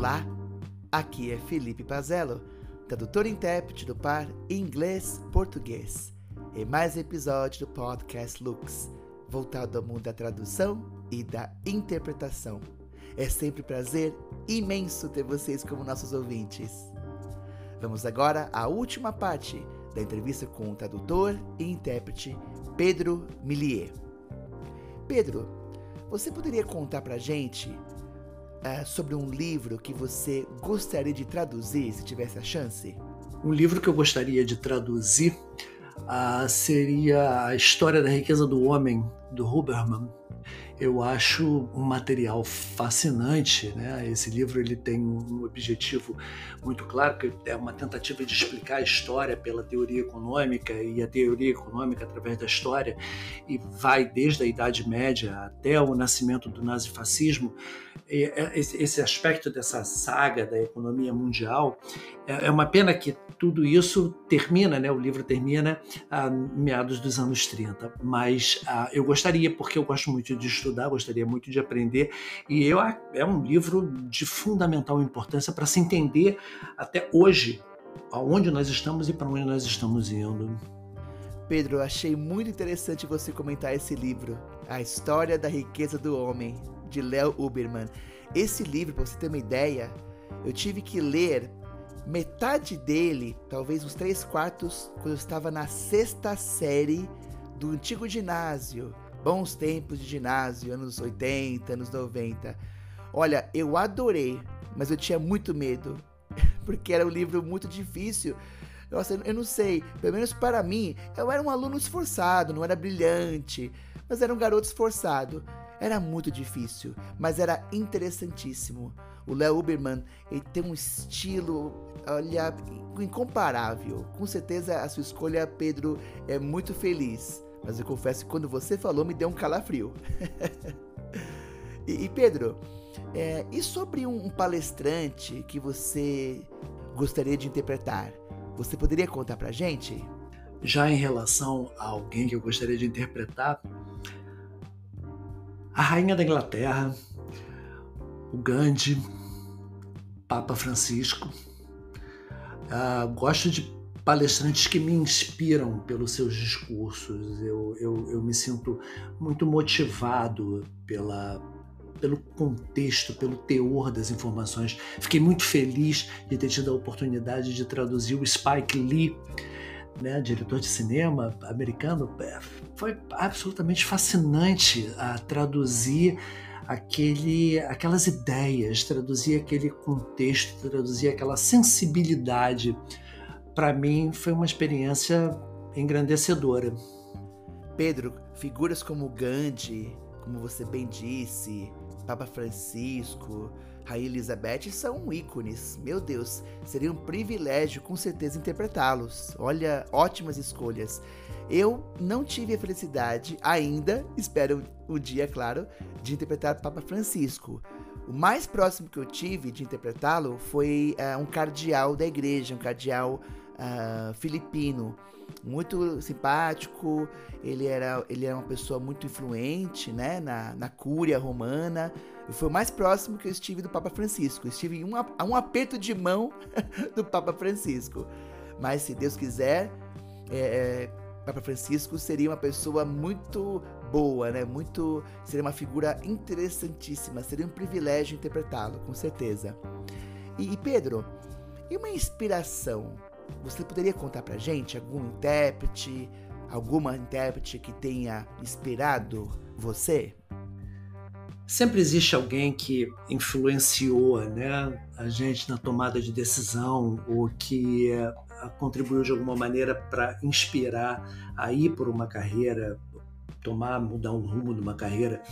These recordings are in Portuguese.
Olá, aqui é Felipe Pazello, tradutor e intérprete do par inglês-português, em mais episódio do podcast Lux, voltado ao mundo da tradução e da interpretação. É sempre um prazer imenso ter vocês como nossos ouvintes. Vamos agora à última parte da entrevista com o tradutor e intérprete Pedro Millier. Pedro, você poderia contar pra gente uh, sobre um livro que você gostaria de traduzir se tivesse a chance? Um livro que eu gostaria de traduzir uh, seria A História da Riqueza do Homem, do Huberman eu acho um material fascinante, né? Esse livro ele tem um objetivo muito claro, que é uma tentativa de explicar a história pela teoria econômica e a teoria econômica através da história e vai desde a Idade Média até o nascimento do nazifascismo. É, esse aspecto dessa saga da economia mundial é, é uma pena que tudo isso termina, né? O livro termina a meados dos anos 30, mas uh, eu gostaria, porque eu gosto muito de estudar, gostaria muito de aprender, e eu, é um livro de fundamental importância para se entender até hoje aonde nós estamos e para onde nós estamos indo. Pedro, achei muito interessante você comentar esse livro, A História da Riqueza do Homem, de Léo Uberman. Esse livro, para você ter uma ideia, eu tive que ler metade dele, talvez uns três quartos, quando eu estava na sexta série do antigo ginásio. Bons tempos de ginásio, anos 80, anos 90. Olha, eu adorei, mas eu tinha muito medo, porque era um livro muito difícil. Nossa, eu não sei, pelo menos para mim, eu era um aluno esforçado, não era brilhante, mas era um garoto esforçado. Era muito difícil, mas era interessantíssimo. O Léo Uberman ele tem um estilo, olha, incomparável. Com certeza a sua escolha, Pedro, é muito feliz. Mas eu confesso que quando você falou, me deu um calafrio. e, e, Pedro, é, e sobre um, palestrante que você gostaria de interpretar? Você poderia contar pra gente? Já em relação a alguém que eu gostaria de interpretar, a rainha da Inglaterra, o Gandhi, Papa Francisco. Uh, gosto de palestrantes que me inspiram pelos seus discursos. Eu, eu, eu me sinto muito motivado pela, pelo contexto, pelo teor das informações. Fiquei muito feliz de ter tido a oportunidade de traduzir o Spike Lee né, diretor de cinema americano, é, foi absolutamente fascinante a traduzir aquele, aquelas ideias, traduzir aquele contexto, traduzir aquela sensibilidade. Para mim foi uma experiência engrandecedora. Pedro, figuras como Gandhi, como você bem disse, Papa Francisco, Rainha Elizabeth são ícones. Meu Deus, seria um privilégio com certeza interpretá-los. Olha, ótimas escolhas. Eu não tive a felicidade ainda, espero um dia, claro, de interpretar Papa Francisco. O mais próximo que eu tive de interpretá-lo foi uh, um cardeal da igreja, um cardeal uh, filipino muito simpático, ele era, ele era uma pessoa muito influente né, na, na cúria romana. E foi o mais próximo que eu estive do Papa Francisco. Estive um, um aperto de mão do Papa Francisco. Mas se Deus quiser, é, é, Papa Francisco seria uma pessoa muito boa, né? Muito seria uma figura interessantíssima. Seria um privilégio interpretá-lo, com certeza. E, e Pedro, e uma inspiração você poderia contar pra gente algum intérprete, alguma intérprete que tenha inspirado você? Sempre existe alguém que influenciou né, a gente na tomada de decisão ou que é, contribuiu de alguma maneira para inspirar a ir por uma carreira tomar, mudar um rumo de uma carreira.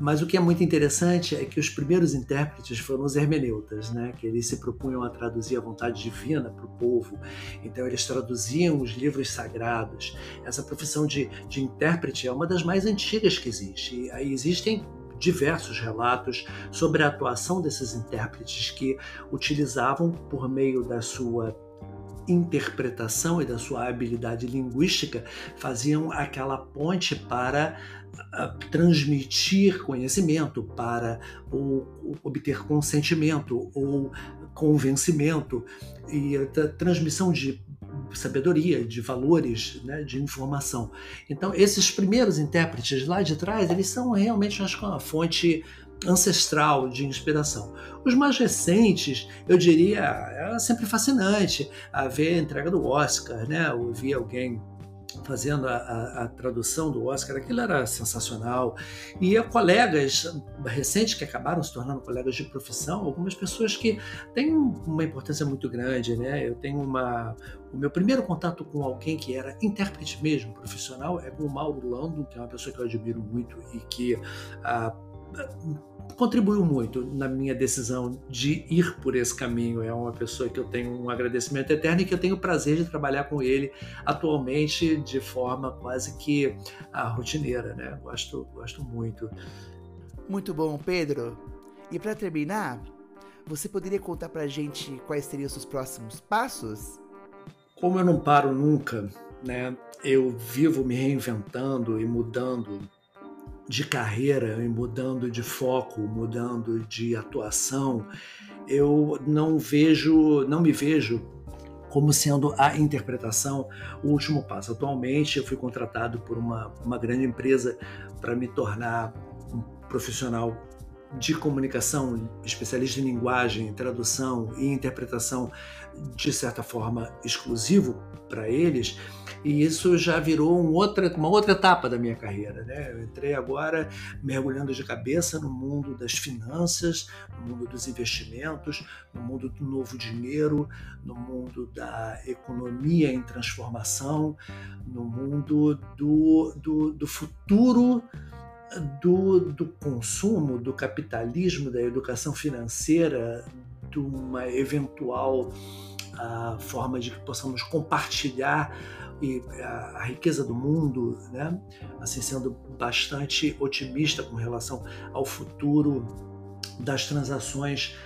Mas o que é muito interessante é que os primeiros intérpretes foram os hermeneutas, né? que eles se propunham a traduzir a vontade divina para o povo. Então eles traduziam os livros sagrados. Essa profissão de, de intérprete é uma das mais antigas que existe. E aí existem diversos relatos sobre a atuação desses intérpretes que utilizavam por meio da sua interpretação e da sua habilidade linguística faziam aquela ponte para transmitir conhecimento, para obter consentimento ou convencimento e a transmissão de sabedoria, de valores, né, de informação. Então, esses primeiros intérpretes lá de trás, eles são realmente, acho que uma fonte ancestral de inspiração. Os mais recentes, eu diria, é sempre fascinante a ver a entrega do Oscar, né? Ouvir alguém fazendo a, a, a, tradução do Oscar, aquilo era sensacional. E colegas recentes que acabaram se tornando colegas de profissão, algumas pessoas que têm uma importância muito grande, né? Eu tenho uma. O meu primeiro contato com alguém que era intérprete mesmo, profissional, é com o Mauro Lando, que é uma pessoa que eu admiro muito e que. Ah, contribuiu muito na minha decisão de ir por esse caminho. É uma pessoa que eu tenho um agradecimento eterno e que eu tenho o prazer de trabalhar com ele atualmente de forma quase que a rotineira, né? Gosto, gosto muito. Muito bom, Pedro. E para terminar, você poderia contar pra gente quais seriam os seus próximos passos? Como eu não paro nunca, né? Eu vivo me reinventando e mudando de carreira, e mudando de foco, mudando de atuação, eu não vejo, não me vejo como sendo a interpretação o último passo. Atualmente, eu fui contratado por uma, uma grande empresa para me tornar um profissional de comunicação, especialista em linguagem, tradução e interpretação, de certa forma, exclusivo para eles. E isso já virou um outra, uma outra etapa da minha carreira. Né? Eu entrei agora mergulhando de cabeça no mundo das finanças, no mundo dos investimentos, no mundo do novo dinheiro, no mundo da economia em transformação, no mundo do, do, do futuro do, do consumo, do capitalismo, da educação financeira, de uma eventual uh, forma de que possamos compartilhar e a, a, riqueza do mundo, né? assim sendo bastante otimista com relação ao futuro das transações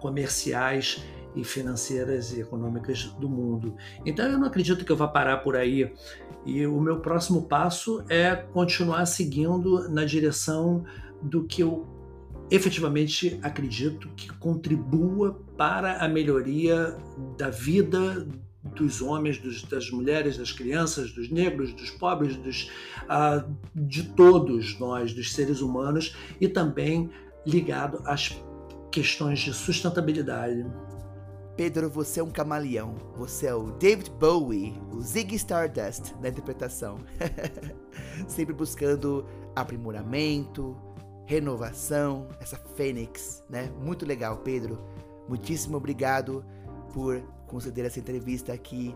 comerciais e financeiras e econômicas do mundo. Então eu não acredito que eu vá parar por aí. E o meu próximo passo é continuar seguindo na direção do que eu efetivamente acredito que contribua para a melhoria da vida dos homens, dos, das mulheres, das crianças, dos negros, dos pobres, dos, uh, de todos nós, dos seres humanos, e também ligado às questões de sustentabilidade. Pedro, você é um camaleão. Você é o David Bowie, o Ziggy Stardust da interpretação. Sempre buscando aprimoramento, renovação, essa fênix, né? Muito legal, Pedro. Muitíssimo obrigado por conceder essa entrevista aqui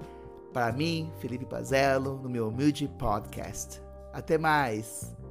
para mim, Felipe Pazello, no meu humilde podcast. Até mais!